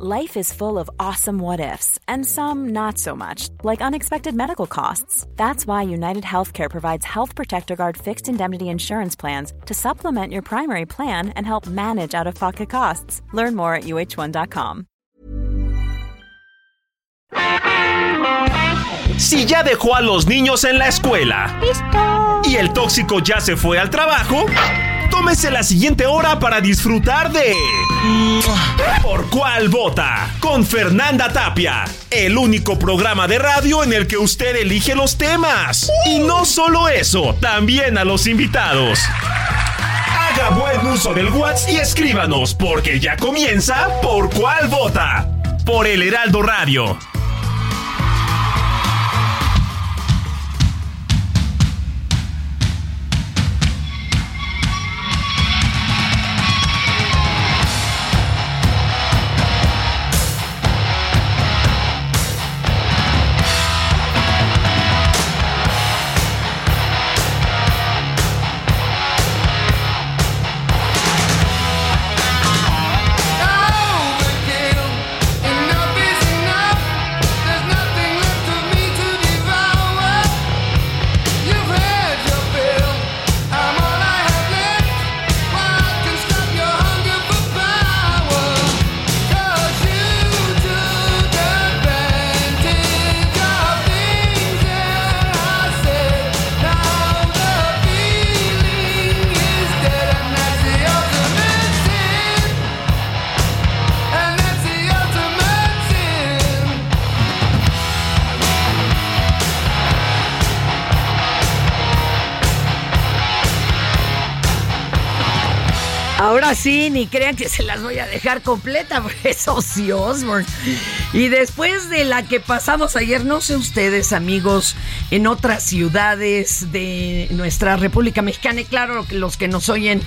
Life is full of awesome what ifs, and some not so much, like unexpected medical costs. That's why United Healthcare provides Health Protector Guard fixed indemnity insurance plans to supplement your primary plan and help manage out of pocket costs. Learn more at uh1.com. Si ya dejó a los niños en la escuela y el tóxico ya se fue al trabajo, tómese la siguiente hora para disfrutar de ¿Por cuál vota? Con Fernanda Tapia, el único programa de radio en el que usted elige los temas. Y no solo eso, también a los invitados. Haga buen uso del WhatsApp y escríbanos, porque ya comienza ¿Por cuál vota? Por el Heraldo Radio. Ahora sí, ni crean que se las voy a dejar completa, porque es Ozzy Osbourne. Y después de la que pasamos ayer, no sé ustedes, amigos, en otras ciudades de nuestra República Mexicana, y claro, los que nos oyen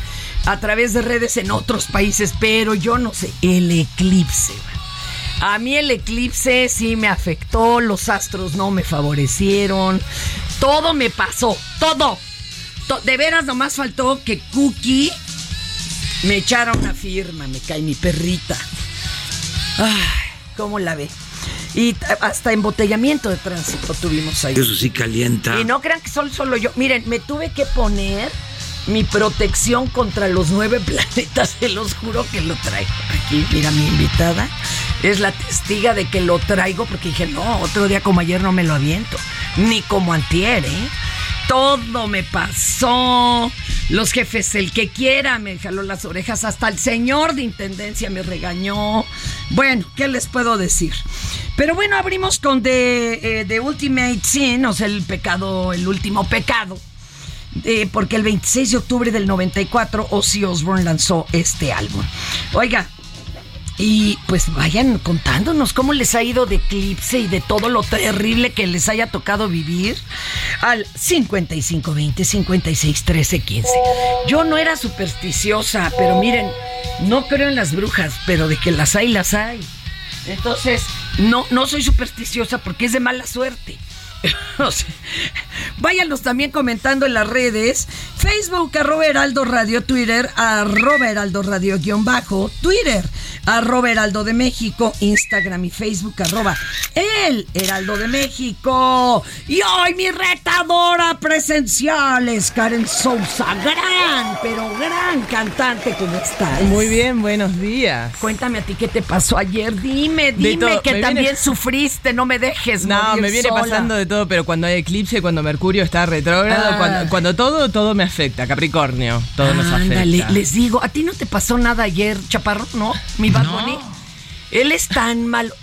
a través de redes en otros países, pero yo no sé, el eclipse. A mí el eclipse sí me afectó, los astros no me favorecieron, todo me pasó, todo. De veras, nomás faltó que Cookie me echaron una firma, me cae mi perrita. Ay, ¿cómo la ve? Y hasta embotellamiento de tránsito tuvimos ahí. Eso sí calienta. Y no crean que solo, solo yo. Miren, me tuve que poner mi protección contra los nueve planetas. Se los juro que lo traigo. Aquí, mira, mi invitada es la testiga de que lo traigo porque dije, no, otro día como ayer no me lo aviento. Ni como antier, ¿eh? Todo me pasó. Los jefes, el que quiera, me jaló las orejas. Hasta el señor de intendencia me regañó. Bueno, ¿qué les puedo decir? Pero bueno, abrimos con The, eh, Ultimate Sin, o sea, el pecado, el último pecado. Eh, porque el 26 de octubre del 94 Ozzy Osbourne lanzó este álbum. Oiga, y pues vayan contándonos cómo les ha ido de eclipse y de todo lo terrible que les haya tocado vivir al 5520 56 13 15. Yo no era supersticiosa, pero miren, no creo en las brujas, pero de que las hay, las hay. Entonces, no, no soy supersticiosa porque es de mala suerte. váyanlos también comentando en las redes. Facebook, arroba Heraldo Radio, Twitter, arroba Heraldo Radio guion bajo, Twitter, arroba Heraldo de México, Instagram y Facebook, arroba El Heraldo de México. Y hoy mi retadora presencial es Karen Sousa, gran, pero gran cantante, ¿cómo estás? Muy bien, buenos días. Cuéntame a ti qué te pasó ayer, dime, dime que también sufriste, no me dejes. No, me viene pasando de todo, pero cuando hay eclipse, cuando Mercurio está retrógrado, ah. cuando, todo, todo me afecta, Capricornio, todo nos afecta. les digo, ¿a ti no te pasó nada ayer, Chaparro? ¿No? ¿Mi Bad Él es tan malo.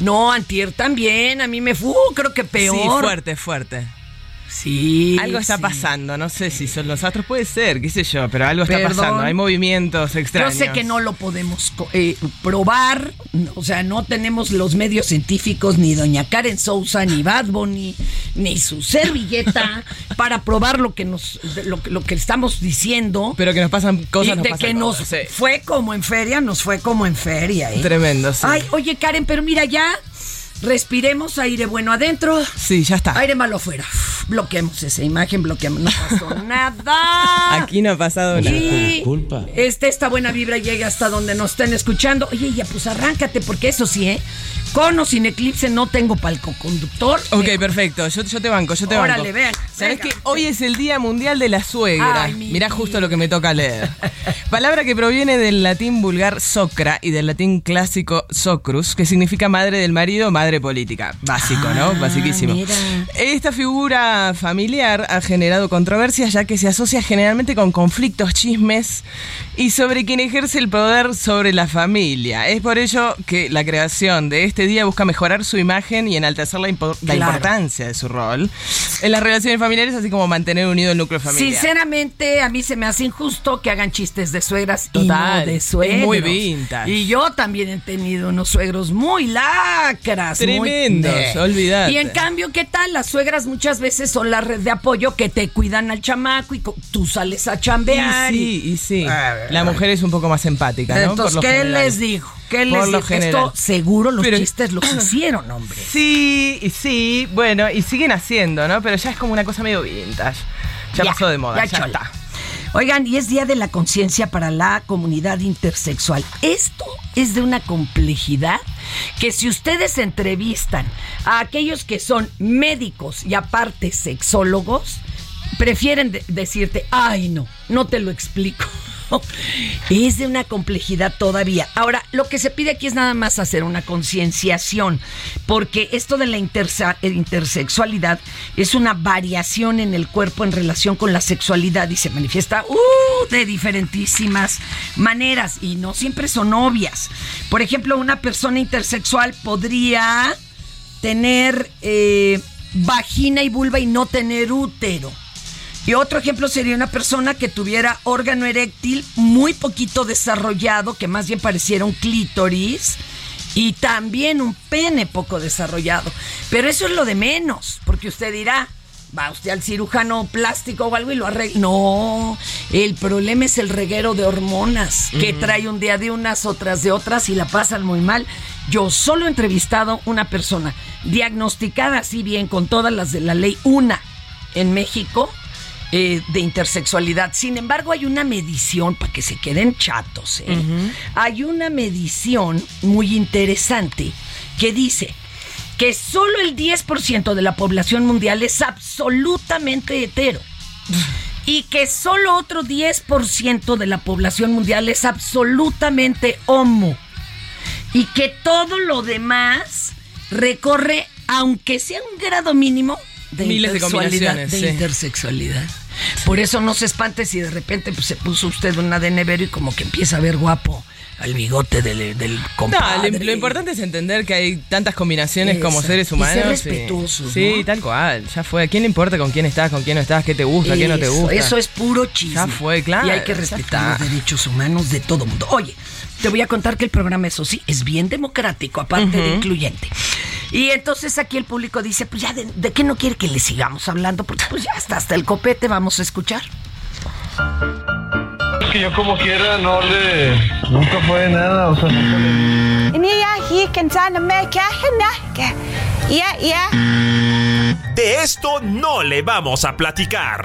No, Antier también, a mí me fue, creo que peor. Sí, fuerte, fuerte. Sí. Algo está pasando, no sé si son los astros, puede ser, qué sé yo, pero algo está pasando, hay movimientos extraños. Yo sé que no lo podemos eh, probar, o sea, no tenemos los medios científicos, ni doña Karen Sousa, ni Bad Bunny, ni su servilleta, para probar lo que nos, lo, que estamos diciendo. Pero que nos pasan cosas. de que nos fue como en feria, nos fue como en feria. ¿eh? Tremendo, sí. Ay, oye Karen, pero mira ya, respiremos aire bueno adentro. Sí, ya está. Aire malo afuera. Bloqueemos esa imagen, bloqueamos, no pasó nada. Aquí no ha pasado nada. Y este, esta buena vibra llega hasta donde nos estén escuchando. Oye, ya pues arráncate, porque eso sí, ¿eh? Con o sin eclipse no tengo palco conductor. Ok, perfecto. Yo, yo te banco, yo te banco. Órale, vean. ¿Sabes que hoy es el Día Mundial de la Suegra? Ay, mi Mirá justo lo que me toca leer. Palabra que proviene del latín vulgar socra y del latín clásico socrus, que significa madre del marido, madre política. Básico, ¿no? Ah, Basiquísimo. mira. Esta figura familiar ha generado controversias ya que se asocia generalmente con conflictos, chismes y sobre quien ejerce el poder sobre la familia. Es por ello que la creación de este día busca mejorar su imagen y enaltecer la, impo- la Claro. importancia de su rol en las relaciones familiares, así como mantener unido el núcleo familiar. Sinceramente, a mí se me hace injusto que hagan chistes de suegras Total, y no de es suegros. muy vintage. Y yo también he tenido unos suegros muy lacras. muy- Tremendos, Eh. olvídate. Y en cambio, ¿qué tal? Las suegras muchas veces son la red de apoyo que te cuidan al chamaco y tú sales a chambear. Y y- sí, y sí. Ah, La mujer es un poco más empática, ¿no? Entonces, Por ¿qué general. les digo? ¿Qué les Por lo general. Esto seguro los Pero- chistes los hicieron, hombre. Sí, y sí, bueno, y siguen haciendo, ¿no? Pero ya es como una cosa medio vintage. Ya, pasó de moda, ya, está. Oigan, y es Día de la Conciencia para la Comunidad Intersexual. Esto es de una complejidad que si ustedes entrevistan a aquellos que son médicos y aparte sexólogos, prefieren de- decirte, ay no, no te lo explico. Es de una complejidad todavía. Ahora, lo que se pide aquí es nada más hacer una concienciación, porque esto de la eh, intersexualidad es una variación en el cuerpo en relación con la sexualidad y se manifiesta uh, de diferentísimas maneras y no siempre son obvias. Por ejemplo, una persona intersexual podría tener eh, vagina y vulva y no tener útero. Y otro ejemplo sería una persona que tuviera órgano eréctil muy poquito desarrollado, que más bien pareciera un clítoris, y también un pene poco desarrollado. Pero eso es lo de menos, porque usted dirá, va usted al cirujano plástico o algo y lo arregla. No, el problema es el reguero de hormonas, que trae un día de unas, otras de otras y la pasan muy mal. Yo solo he entrevistado una persona diagnosticada así bien con todas las de la ley, una en México eh, de intersexualidad. Sin embargo, hay una medición, para que se queden chatos, ¿eh? hay una medición muy interesante que dice que solo el 10% de la población mundial es absolutamente hetero. Y que solo otro 10% de la población mundial es absolutamente homo. Y que todo lo demás recorre, aunque sea un grado mínimo, de Miles de intersexualidad, combinaciones, de sí. intersexualidad. Por eso no se espante si de repente pues, se puso usted una de nevero y como que empieza a ver guapo al bigote del, del No, compadre. lo, lo importante es entender que hay tantas combinaciones como Eso. seres Y ser humanos. respetuosos, Sí, ¿no? tal cual. Ya fue. ¿A quién le importa con quién estás, con quién no estás, qué te gusta, qué no te Eso, gusta? Eso es puro chisme. Ya fue, claro, Y hay que respetar está. los derechos humanos de todo mundo. Oye, te voy a contar que el programa, eso sí, es bien democrático, aparte de incluyente. Y entonces aquí el público dice, pues ya, ¿de, de qué no quiere que le sigamos hablando? Porque pues ya está, hasta el copete vamos a escuchar. Es que yo como quiera no le... Nunca fue nada, o sea, nunca le... De esto no le vamos a platicar.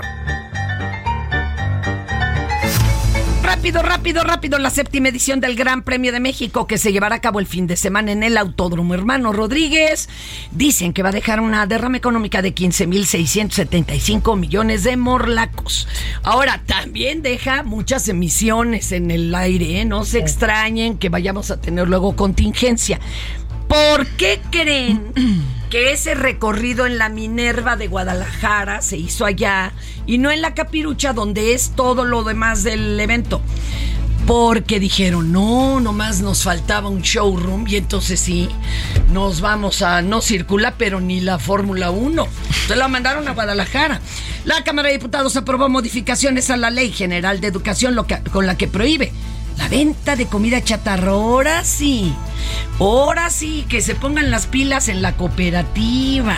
Rápido, rápido, rápido, la séptima edición del Gran Premio de México que se llevará a cabo el fin de semana en el Autódromo Hermano Rodríguez. Dicen que va a dejar una derrama económica de 15.675 millones de morlacos. Ahora, también deja muchas emisiones en el aire, ¿eh? no se extrañen que vayamos a tener luego contingencia. ¿Por qué creen que ese recorrido en la Minerva de Guadalajara se hizo allá y no en la Capirucha donde es todo lo demás del evento? Porque dijeron, no, nomás nos faltaba un showroom y entonces sí, nos vamos a, no circula, pero ni la Fórmula 1. Entonces la mandaron a Guadalajara. La Cámara de Diputados aprobó modificaciones a la Ley General de Educación con la que prohíbe la venta de comida chatarra. Ahora sí, Ahora sí, que se pongan las pilas en la cooperativa.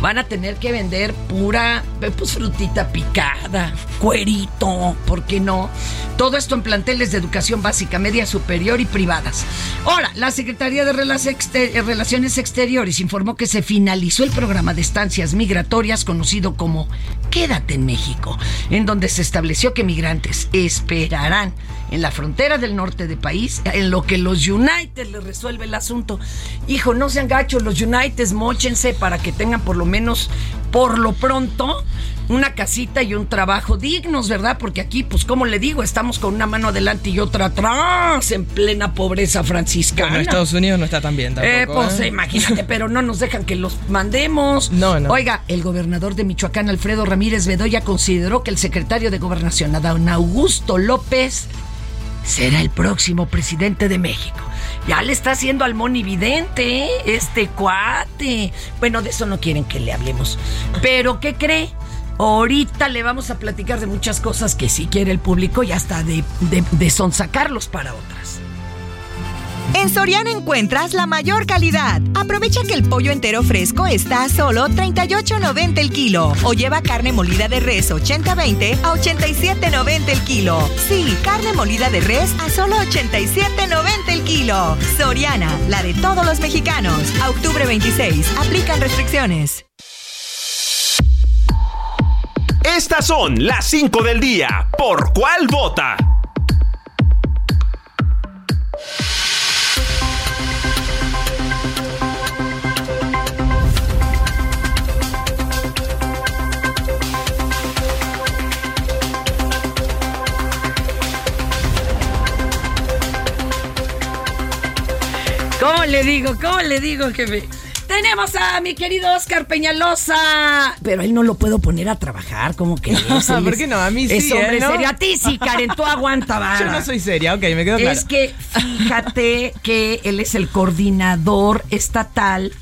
Van a tener que vender pura pues, frutita picada, cuerito, ¿por qué no? Todo esto en planteles de educación básica, media superior y privadas. Ahora, la Secretaría de Relaciones Exteriores informó que se finalizó el programa de estancias migratorias conocido como Quédate en México, en donde se estableció que migrantes esperarán en la frontera del norte del país, en lo que los United les resuelve el asunto. Hijo, no sean gachos, los United mochense para que tengan por lo menos, por lo pronto, una casita y un trabajo dignos, ¿verdad? Porque aquí, pues, como le digo, estamos con una mano adelante y otra atrás, en plena pobreza franciscana. Bueno, Estados Unidos no está tan bien tampoco. Eh, pues, ¿eh? imagínate, pero no nos dejan que los mandemos. No, no. Oiga, el gobernador de Michoacán, Alfredo Ramírez Bedoya, consideró que el secretario de Gobernación, Adán Augusto López, será el próximo presidente de México. Ya le está haciendo al monividente, ¿eh? este cuate. Bueno, de eso no quieren que le hablemos. Pero, ¿qué cree? Ahorita le vamos a platicar de muchas cosas que sí quiere el público y hasta de, de, de sonsacarlos para otras. En Soriana encuentras la mayor calidad. Aprovecha que el pollo entero fresco está a solo 38.90 el kilo. O lleva carne molida de res 80-20 a 87.90 el kilo. Sí, carne molida de res a solo 87.90 el kilo. Soriana, la de todos los mexicanos. A octubre 26. Aplican restricciones. Estas son las 5 del día. ¿Por cuál vota? Le digo? ¿Cómo le digo, jefe? Tenemos a mi querido Oscar Peñalosa. Pero él no lo puedo poner a trabajar, como que es. ¿Por qué no? A mí sí, Es hombre ¿eh? ¿No? serio. A ti sí, Karen, tú aguanta, vara. Yo no soy seria, ok, me quedo claro. Es que fíjate que él es el coordinador estatal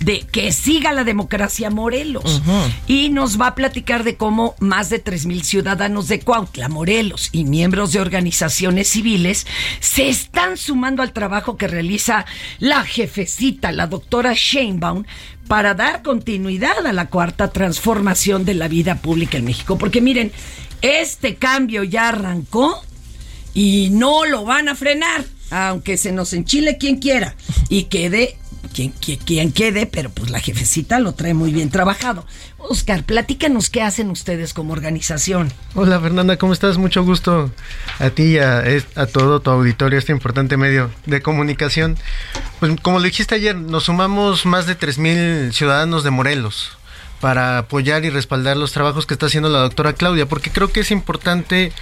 de que siga la democracia Morelos. Y nos va a platicar de cómo más de 3 mil ciudadanos de Cuautla, Morelos y miembros de organizaciones civiles se están sumando al trabajo que realiza la jefecita, la doctora Sheinbaum, para dar continuidad a la cuarta transformación de la vida pública en México. Porque miren, este cambio ya arrancó y no lo van a frenar, aunque se nos enchile quien quiera y quede quien, quede, pero pues la jefecita lo trae muy bien trabajado. Oscar, platícanos qué hacen ustedes como organización. Hola Fernanda, ¿cómo estás? Mucho gusto a ti y a, a todo tu auditorio, este importante medio de comunicación. Pues como lo dijiste ayer, nos sumamos más de 3.000 ciudadanos de Morelos para apoyar y respaldar los trabajos que está haciendo la doctora Claudia, porque creo que es importante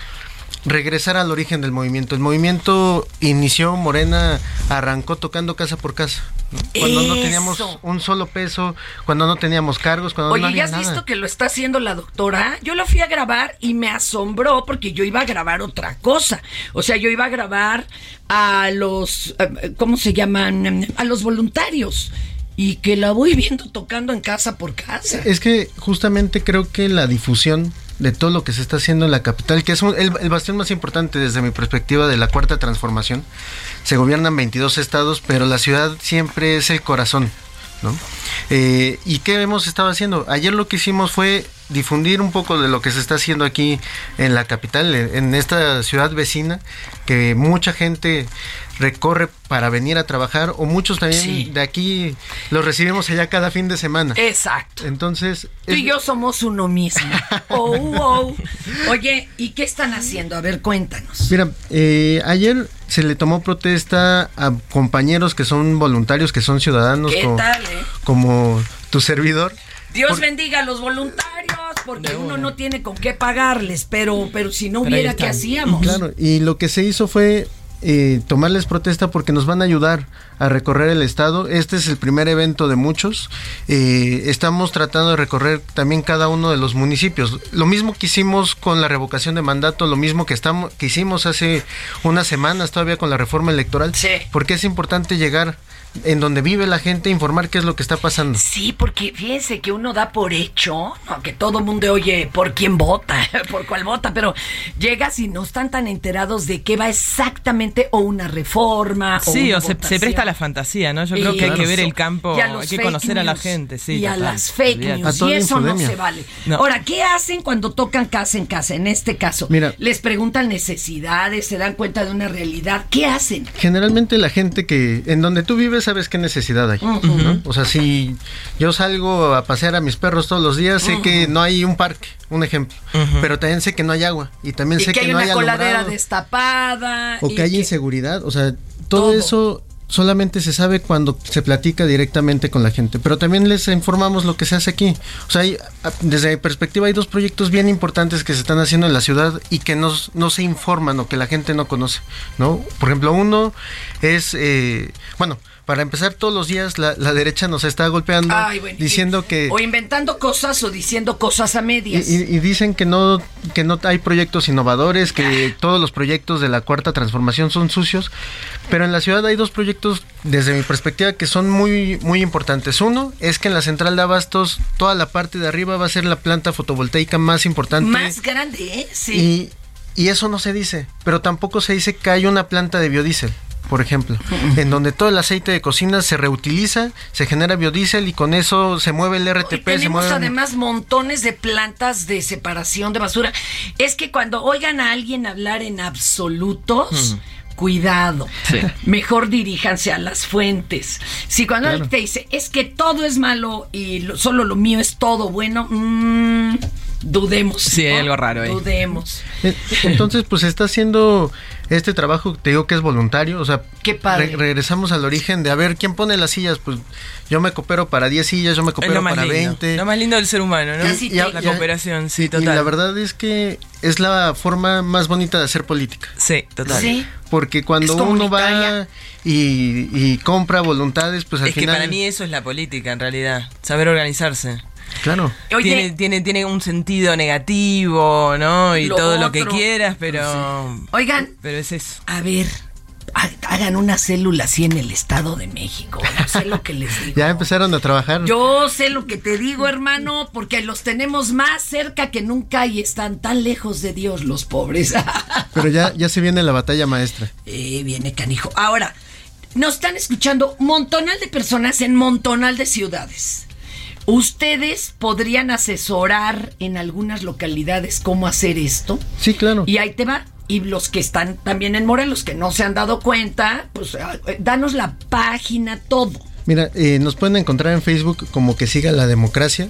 regresar al origen del movimiento. El movimiento inició, Morena arrancó tocando casa por casa. ¿no? Cuando no teníamos un solo peso, cuando no teníamos cargos, cuando no Oye, había ¿ya has nada. visto que lo está haciendo la doctora? Yo lo fui a grabar y me asombró porque yo iba a grabar otra cosa. O sea, yo iba a grabar a los, eh, ¿cómo se llaman? A los voluntarios. Y que la voy viendo tocando en casa por casa. Es que justamente creo que la difusión de todo lo que se está haciendo en la capital, que es un- el, bastión más importante desde mi perspectiva de la cuarta transformación, se gobiernan 22 estados, pero la ciudad siempre es el corazón. ¿no? Eh, ¿Y qué hemos estado haciendo? Ayer lo que hicimos fue difundir un poco de lo que se está haciendo aquí en la capital, en esta ciudad vecina, que mucha gente recorre para venir a trabajar, o muchos también Sí. de aquí los recibimos allá cada fin de semana. Exacto. Entonces, Tú y yo somos uno mismo. Oh, oh. Oye, ¿y qué están haciendo? A ver, cuéntanos. Mira, eh, ayer se le tomó protesta a compañeros que son voluntarios, que son ciudadanos, ¿Qué como, tal, eh? como tu servidor. Dios Por- bendiga a los voluntarios, porque uno no tiene con qué pagarles, pero, pero si no Pero hubiera, ¿qué hacíamos? Claro, y lo que se hizo fue eh, tomarles protesta porque nos van a ayudar a recorrer el estado. Este es el primer evento de muchos. Eh, estamos tratando de recorrer también cada uno de los municipios. Lo mismo que hicimos con la revocación de mandato, lo mismo que estamos que hicimos hace unas semanas todavía con la reforma electoral. Sí. Porque es importante llegar en donde vive la gente, informar qué es lo que está pasando. Sí, porque fíjense que uno da por hecho, no, que todo mundo oye por quién vota, por cuál vota, pero llegas y no están tan enterados de qué va exactamente o una reforma. Sí, una o se, se presta a la fantasía, ¿no? Yo creo que hay que ver el campo, hay que conocer a la gente, sí. y a las fake news. Y eso no se vale. No. Ahora, ¿qué hacen cuando tocan casa en casa? En este caso, Mira. les preguntan necesidades, se dan cuenta de una realidad. ¿Qué hacen? Generalmente la gente que en donde tú vives sabes qué necesidad hay. ¿no? O sea, si yo salgo a pasear a mis perros todos los días, sé que no hay un parque, un ejemplo. Pero también sé que no hay agua. Y también Y sé que que, hay no hay una coladera alumbrado, destapada. O y que hay inseguridad. O sea, todo, Todo. eso solamente se sabe cuando se platica directamente con la gente. Pero también les informamos lo que se hace aquí. O sea, hay- a- desde mi perspectiva hay dos proyectos bien importantes que se están haciendo en la ciudad y que no, no se informan o que la gente no conoce. ¿no? Por ejemplo, uno es, eh, bueno, para empezar todos los días la, la derecha nos está golpeando Ay, bueno, diciendo y- que... O inventando cosas o diciendo cosas a Y, medias. y- y dicen que no que no hay proyectos innovadores, que todos los proyectos de la cuarta transformación son sucios, pero en la ciudad hay dos proyectos desde mi perspectiva que son muy muy importantes. Uno es que en la central de abastos toda la parte de arriba va a ser la planta fotovoltaica más importante Más grande, ¿eh? Sí. y, y eso no se dice, pero tampoco se dice que hay una planta de biodiesel. Por ejemplo, en donde todo el aceite de cocina se reutiliza, se genera biodiesel y con eso se mueve el Y RTP, se tenemos mueve además montones de plantas de separación de basura. Es que cuando oigan a alguien hablar en absolutos, cuidado. Mejor diríjanse a las fuentes. Si cuando alguien te dice, es que todo es malo y lo- solo lo mío es todo bueno, mm, dudemos. Sí, algo raro ahí. Dudemos. Eh, Entonces, pues se está haciendo este trabajo, te digo que es voluntario, o sea, Qué padre. re- regresamos al origen de a ver quién pone las sillas, pues yo me coopero para 10 sillas, yo me coopero para lindo. 20. Lo más lindo del ser humano, ¿no? Casi te- la cooperación, sí, y total. la verdad es que es la forma más bonita de hacer política. Sí, total. Sí. Porque cuando Es uno va y, y compra voluntades, pues al Es que final... para mí eso es la política, en realidad. Saber organizarse. Claro. Oye, Tiene, tiene, tiene un sentido negativo, ¿no? Y Lo todo lo que quieras, pero. Oigan, Pero es eso. a ver. ha- Hagan una célula así en el Estado de México. No sé lo que les digo. Ya empezaron a trabajar. Yo sé lo que te digo, hermano, porque los tenemos más cerca que nunca y están tan lejos de Dios los pobres. Pero ya, ya se viene la batalla maestra. eh, viene canijo. Ahora, nos están escuchando montonal de personas en montonal de ciudades. ¿Ustedes podrían asesorar en algunas localidades cómo hacer esto? Sí, claro. Y ahí te va. Y los que están también en Morelos, que no se han dado cuenta, pues ah, eh, danos la página, todo. Mira, eh, nos pueden encontrar en Facebook como que siga la democracia.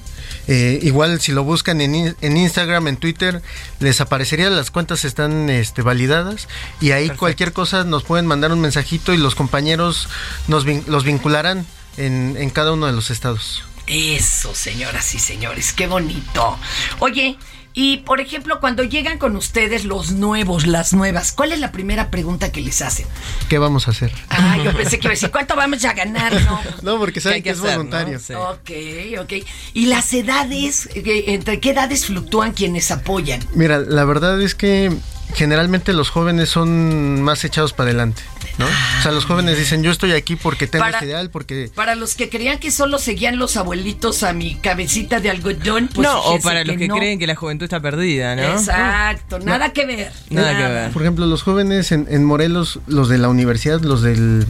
Eh, igual si lo buscan en, en Instagram, en Twitter, les aparecería las cuentas están este, validadas y ahí cualquier cosa nos pueden mandar un mensajito y los compañeros nos vin- los vincularán en, en cada uno de los estados. Eso, señoras y señores, qué bonito. Oye, y por ejemplo, cuando llegan con ustedes los nuevos, las nuevas, ¿cuál es la primera pregunta que les hacen? ¿Qué vamos a hacer? Ah, yo pensé que iba a decir, ¿cuánto vamos a ganar? No. No, porque ¿Qué saben que, que es hacer, voluntario. no? Sí. Ok, ok. ¿Y las edades? eh, ¿Entre qué edades fluctúan quienes apoyan? Mira, la verdad es que generalmente los jóvenes son más echados para adelante, ¿no? O sea, los jóvenes dicen, yo estoy aquí porque tengo Para- este ideal, porque... Para los que creían que solo seguían los abuelitos a mi cabecita de algodón, pues no, o para los que no. creen que la juventud está perdida, ¿no? Exacto, nada que ver. Nada que ver. Por ejemplo, los jóvenes en, en Morelos, los de la universidad, los del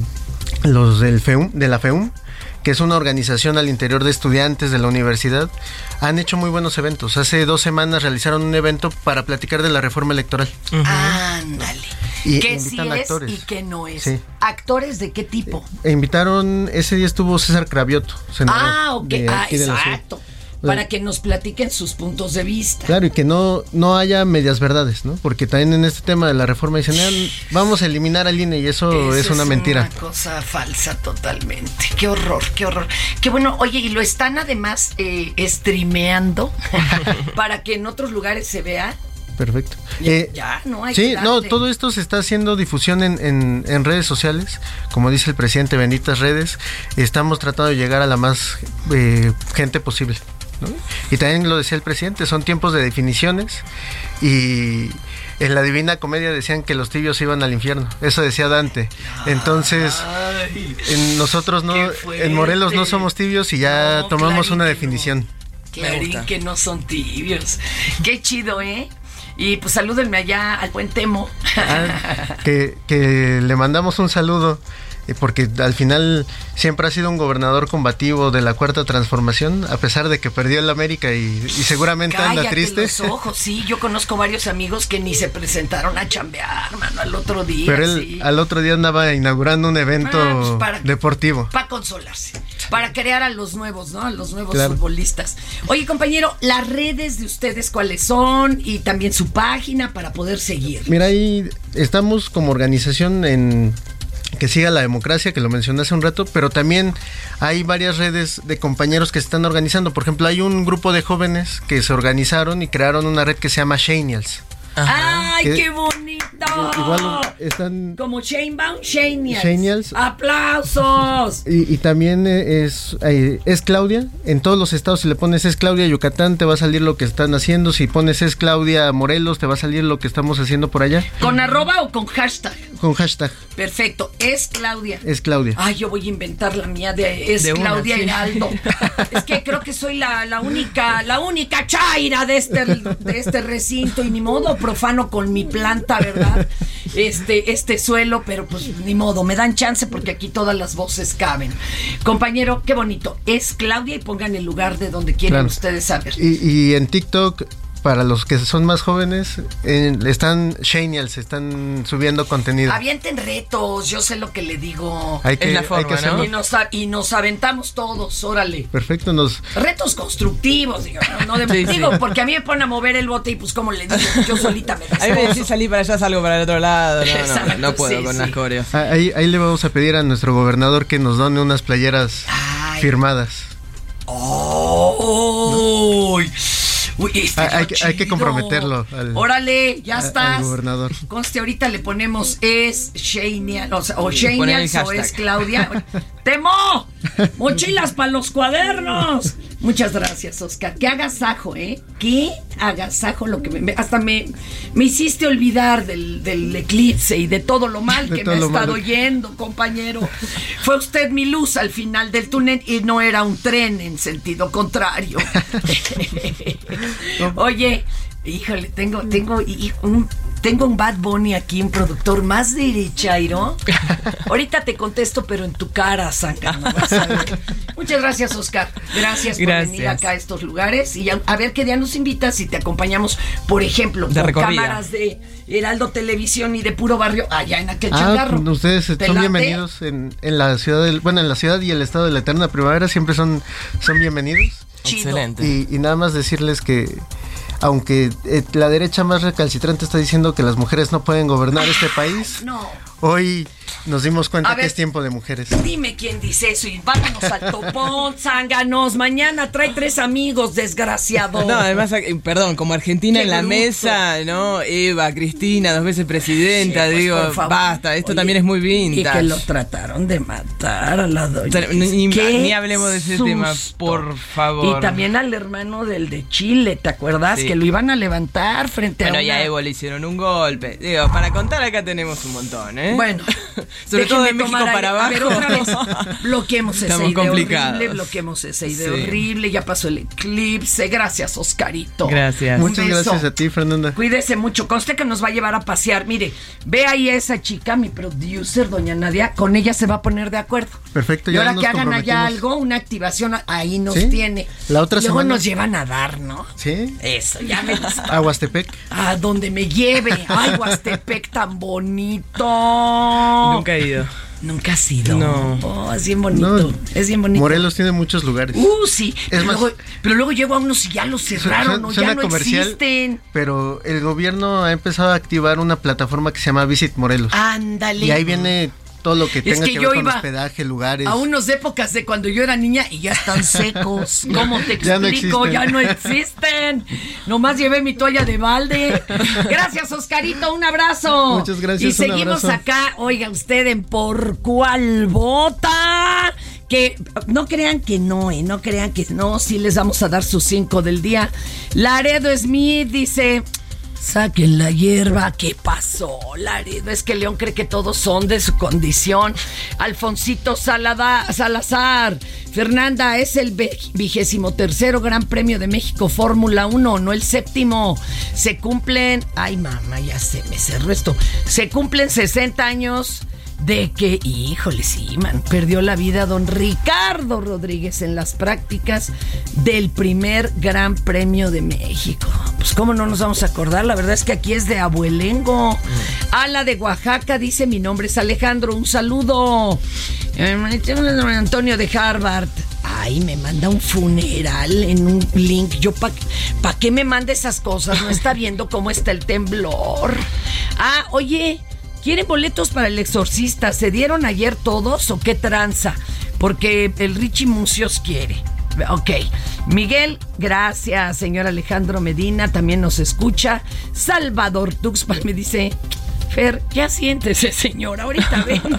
los del FEUM, de la FEUM, que es una organización al interior de estudiantes de la universidad, han hecho muy buenos eventos. Hace dos semanas realizaron un evento para platicar de la reforma electoral. Ándale. Y ¿Qué sí es actores. y qué no es? Sí. ¿Actores de qué tipo? E invitaron, ese día estuvo César Cravioto, senador Ah, ok. de Ah, exacto. Para que nos platiquen sus puntos de vista. Claro, y que no, no haya medias verdades, ¿no? Porque también en este tema de la reforma dicen, "Ah, vamos a eliminar al INE y eso es una mentira. una cosa falsa totalmente. Qué horror, qué horror. Qué bueno. Oye, y lo están además eh, streameando para que en otros lugares se vea. Perfecto. Ya, Eh, ya, no hay Sí, que no, todo esto se está haciendo difusión en, en- en redes sociales. Como dice el presidente, benditas redes. Estamos tratando de llegar a la más eh, gente posible. ¿No? Y también lo decía el presidente, son tiempos de definiciones. Y en la Divina Comedia decían que los tibios iban al infierno. Eso decía Dante. Entonces, en nosotros no, en Morelos no somos tibios y ya No, tomamos clarín una definición. Clarín que no son tibios. Qué chido, ¿eh? Y pues salúdenme allá al buen Temo. Ah, que, que le mandamos un saludo porque al final siempre ha sido un gobernador combativo de la cuarta transformación, a pesar de que perdió el América y, y seguramente anda Cállate triste. los ojos, sí, yo conozco varios amigos que ni se presentaron a chambear, mano, al otro día. Pero él sí. al otro día andaba inaugurando un evento Ah, pues para- deportivo. Para consolarse, para crear a los nuevos, ¿no? A los nuevos Claro. futbolistas. Oye, compañero, las redes de ustedes, ¿cuáles son? Y también su página para poder seguir. Mira, ahí estamos como organización en que siga la democracia, que lo mencioné hace un rato, pero también hay varias redes de compañeros que se están organizando. Por ejemplo, hay un grupo de jóvenes que se organizaron y crearon una red que se llama Shanials. ¡Ay, Que- qué bonito! Igual están Como Shanebaum, Shanials. Shanials. ¡Aplausos! Y, y también es, eh, es Claudia. En todos los estados, si le pones es Claudia Yucatán, te va a salir lo que están haciendo. Si pones es Claudia Morelos, te va a salir lo que estamos haciendo por allá. ¿Con arroba o con hashtag? Con hashtag Perfecto, es Claudia. es Claudia. Ay, yo voy a inventar la mía de es De una, Claudia sí. Heraldo. es que creo que soy la, la única, la única chaira de este, de este recinto y ni modo profano con mi planta, ¿verdad? Este, este suelo, pero pues ni modo, me dan chance porque aquí todas las voces caben. Compañero, qué bonito. Es Claudia y pongan el lugar de donde quieren Claro. ustedes saber. Y, y en TikTok, para los que son más jóvenes, en- están Shanials, están subiendo contenido. Avienten retos, yo sé lo que le digo. Hay que, Es la hay forma, que. ¿no? Y nos, a- y nos aventamos todos, órale. Perfecto, nos, Retos constructivos, digo, no, no de- Sí, porque a mí me ponen a mover el bote y pues como le digo, yo solita me A mí me decís desposo. salir para allá, salgo para el otro lado. No, no, no puedo sí, con sí. las coreos. ah, ahí, ahí le vamos a pedir a nuestro gobernador que nos done unas playeras Ay. firmadas. ¡Uy! Uy, este Hay- que- hay que chido. comprometerlo al- Órale, ya a- estás. al gobernador. Conste, ahorita le ponemos es Shanial, o, sea, o Shanials o es Claudia. ¡Temo! ¡Mochilas para los cuadernos! Muchas gracias, Oscar. Qué agasajo, ¿eh? Qué agasajo lo que me... hasta me, me hiciste olvidar del, del eclipse y de todo lo mal que me ha malo estado que- yendo, compañero. Fue usted mi luz al final del túnel y no era un tren en sentido contrario. Oye, híjole, tengo, tengo, y- un, tengo un Bad Bunny aquí, un productor más derechairo. Ahorita te contesto, pero en tu cara, Zángano, vas a ver. Muchas gracias, Oscar. Gracias por venir acá a estos lugares y a, a ver qué día nos invitas y te acompañamos, por ejemplo, De con cámaras de Heraldo Televisión y de Puro Barrio allá en aquel Ah, changarro. ustedes ¿Te son late? bienvenidos en, en la ciudad del, bueno, en la ciudad y el estado de la eterna primavera siempre son, son bienvenidos. Chido. Excelente. Y, y nada más decirles que aunque eh, la derecha más recalcitrante está diciendo que las mujeres no pueden gobernar este país, No. Hoy nos dimos A cuenta ver. que es tiempo de mujeres. Dime quién dice eso y vámonos al topón, zánganos. Mañana trae tres amigos, desgraciado. No, además, eh, perdón, como Argentina Qué en la bruto. mesa, ¿no? Eva, Cristina, dos veces presidenta, Sí, pues, digo, por favor. basta, esto Oye, también es muy Y vintage. que lo trataron de matar a la doña. Ni- ni- ¡Qué ni hablemos de ese tema, por favor. Y también al hermano del de Chile, ¿te acuerdas? Sí. Que lo iban a levantar frente Bueno, a y a una... Evo le hicieron un golpe. Digo, para contar acá tenemos un montón, ¿eh? Bueno, sobre todo de déjenme México tomar para abajo. A ver, otra vez. Bloqueemos esa Estamos idea complicados. horrible, bloquemos esa idea Sí. horrible. Ya pasó el eclipse. Gracias, Oscarito. Gracias. Un Muchas beso. gracias a ti, Fernanda. Cuídese mucho. Conste que nos va a llevar a pasear. Mire, ve ahí a esa chica, mi producer, doña Nadia. Con ella se va a poner de acuerdo. Perfecto, Y ya ahora nos que hagan allá algo, una activación, ahí nos Sí. tiene. La otra Y Luego semana- nos llevan a dar, ¿no? ¿Sí? Eso, ya me gusta. A Huastepec. A donde me lleve. Ay, Huastepec tan bonito. Nunca he ido. Nunca has ido. No. Oh, es bien bonito. No, es bien bonito. Morelos tiene muchos lugares. Uh, sí. Es pero, más- luego, pero luego llego a unos y ya los cerraron, Su- ¿no? suena Ya no comercial, existen. Pero el gobierno ha empezado a activar una plataforma que se llama Visit Morelos. Ándale. y ahí viene todo lo que Es tenga que que, yo ver con iba hospedaje, lugares. A unos épocas de cuando yo era niña y ya están secos. ¿Cómo te Ya explico? ya no existen. Nomás llevé mi toalla de balde. Gracias, Oscarito. Un abrazo. Muchas gracias, Y un seguimos abrazo. acá. Oiga, usted en por cuál vota. Que no crean que no, eh, no crean que no. Sí les vamos a dar sus cinco del día. Laredo Smith dice. Saquen la hierba. ¿Qué pasó, Laredo? Es que León cree que todos son de su condición. Alfonsito Salada, Salazar. Fernanda, es el vigésimo tercero Gran Premio de México Fórmula 1, no el séptimo. Se cumplen. Ay, mamá, ya se me cerró esto. Se cumplen 60 años de que, híjole, sí, man, perdió la vida don Ricardo Rodríguez en las prácticas del primer Gran Premio de México. Pues cómo no nos vamos a acordar, la verdad es que aquí es de abuelengo. Mm. Ala de Oaxaca dice, mi nombre es Alejandro, un saludo. Antonio de Harvard. Ay, me manda un funeral en un link. Yo, ¿para pa qué me manda esas cosas? No está viendo cómo está el temblor. Ah, oye, ¿Quieren boletos para el exorcista? ¿Se dieron ayer todos o qué tranza? Porque el Richie Muncios quiere. Ok. Miguel, gracias, señor Alejandro Medina, también nos escucha. Salvador Tuxpan me dice, Fer, ya siéntese, señor, ahorita vengo.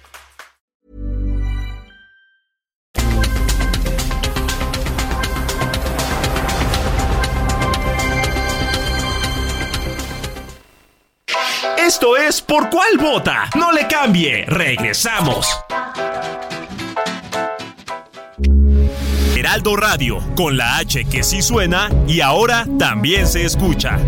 Esto es Por cuál vota. No le cambie. Regresamos. Heraldo Radio, con la H que sí suena y ahora también se escucha.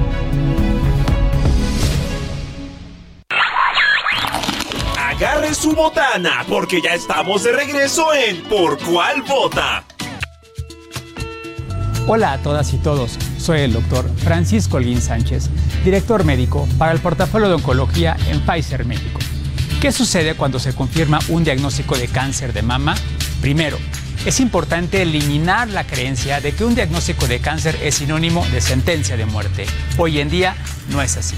Agarre su botana, porque ya estamos de regreso en Por cuál vota. Hola a todas y todos, soy el doctor Francisco Olguín Sánchez, director médico para el portafolio de oncología en Pfizer México. ¿Qué sucede cuando se confirma un diagnóstico de cáncer de mama? Primero, es importante eliminar la creencia de que un diagnóstico de cáncer es sinónimo de sentencia de muerte. Hoy en día no es así.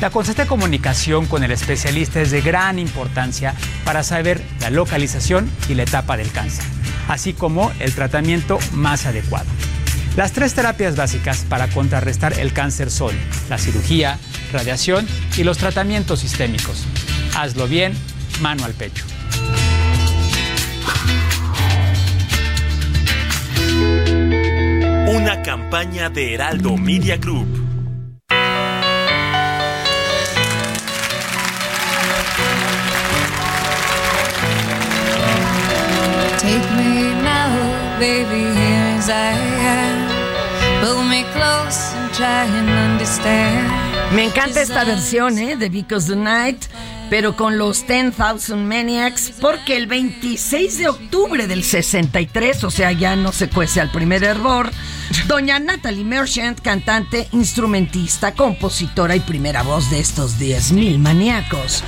La constante comunicación con el especialista es de gran importancia para saber la localización y la etapa del cáncer, así como el tratamiento más adecuado. Las tres terapias básicas para contrarrestar el cáncer son la cirugía, radiación y los tratamientos sistémicos. Hazlo bien, mano al pecho. Una campaña de Heraldo Media Group. Take me now, baby, here as I am. Me encanta esta versión ¿eh? de Because the Night, pero con los 10,000 Maniacs, porque el 26 de octubre del 63, o sea, ya no se cuece al primer hervor, doña Natalie Merchant, cantante, instrumentista, compositora y primera voz de estos 10,000 maníacos.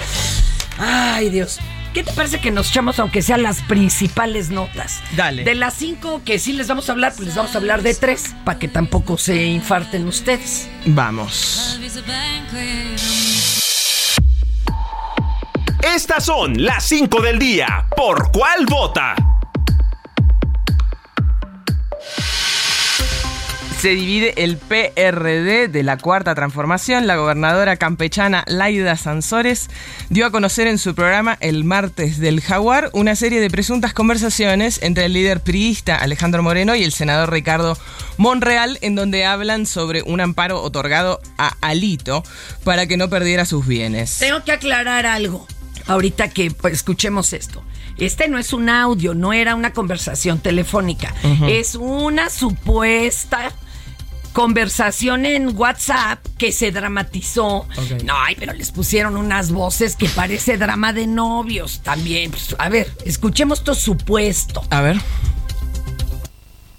Ay, Dios. ¿Qué te parece que nos echamos aunque sean las principales notas? Dale. De las cinco que sí les vamos a hablar, pues les vamos a hablar de tres, para que tampoco se infarten ustedes. Vamos. Estas son las cinco del día. ¿Por cuál vota? Se divide el PRD de la Cuarta Transformación. La gobernadora campechana Laida Sansores dio a conocer en su programa El Martes del Jaguar una serie de presuntas conversaciones entre el líder priista Alejandro Moreno y el senador Ricardo Monreal, en donde hablan sobre un amparo otorgado a Alito para que no perdiera sus bienes. Tengo que aclarar algo ahorita que pues, escuchemos esto. Este no es un audio, no era una conversación telefónica, es una supuesta conversación en WhatsApp que se dramatizó. No, ay, pero les pusieron unas voces que parece drama de novios también. Pues, a ver, escuchemos tu supuesto. A ver.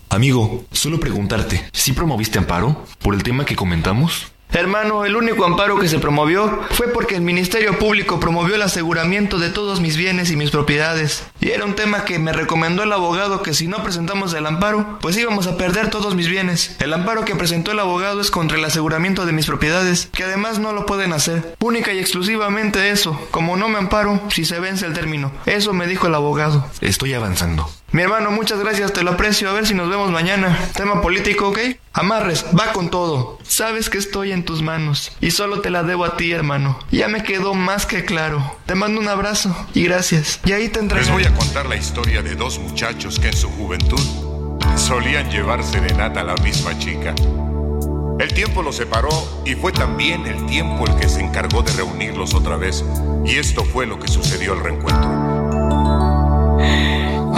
Amigo, solo preguntarte, ¿sí promoviste amparo por el tema que comentamos? Hermano, el único amparo que se promovió fue porque el Ministerio Público promovió el aseguramiento de todos mis bienes y mis propiedades. Y era un tema que me recomendó el abogado que si no presentamos el amparo, pues íbamos a perder todos mis bienes. El amparo que presentó el abogado es contra el aseguramiento de mis propiedades, que además no lo pueden hacer. Única y exclusivamente eso. Como no me amparo, si se vence el término. Eso me dijo el abogado. Estoy avanzando. Mi hermano, muchas gracias, te lo aprecio. A ver si nos vemos mañana. Tema político, ¿ok? Amarres, va con todo. Sabes que estoy en tus manos y solo te la debo a ti, hermano. Ya me quedó más que claro. Te mando un abrazo y gracias. Y ahí te entrego. Les voy a contar la historia de dos muchachos que en su juventud solían llevar serenata a la misma chica. El tiempo los separó y fue también el tiempo el que se encargó de reunirlos otra vez. Y esto fue lo que sucedió al reencuentro.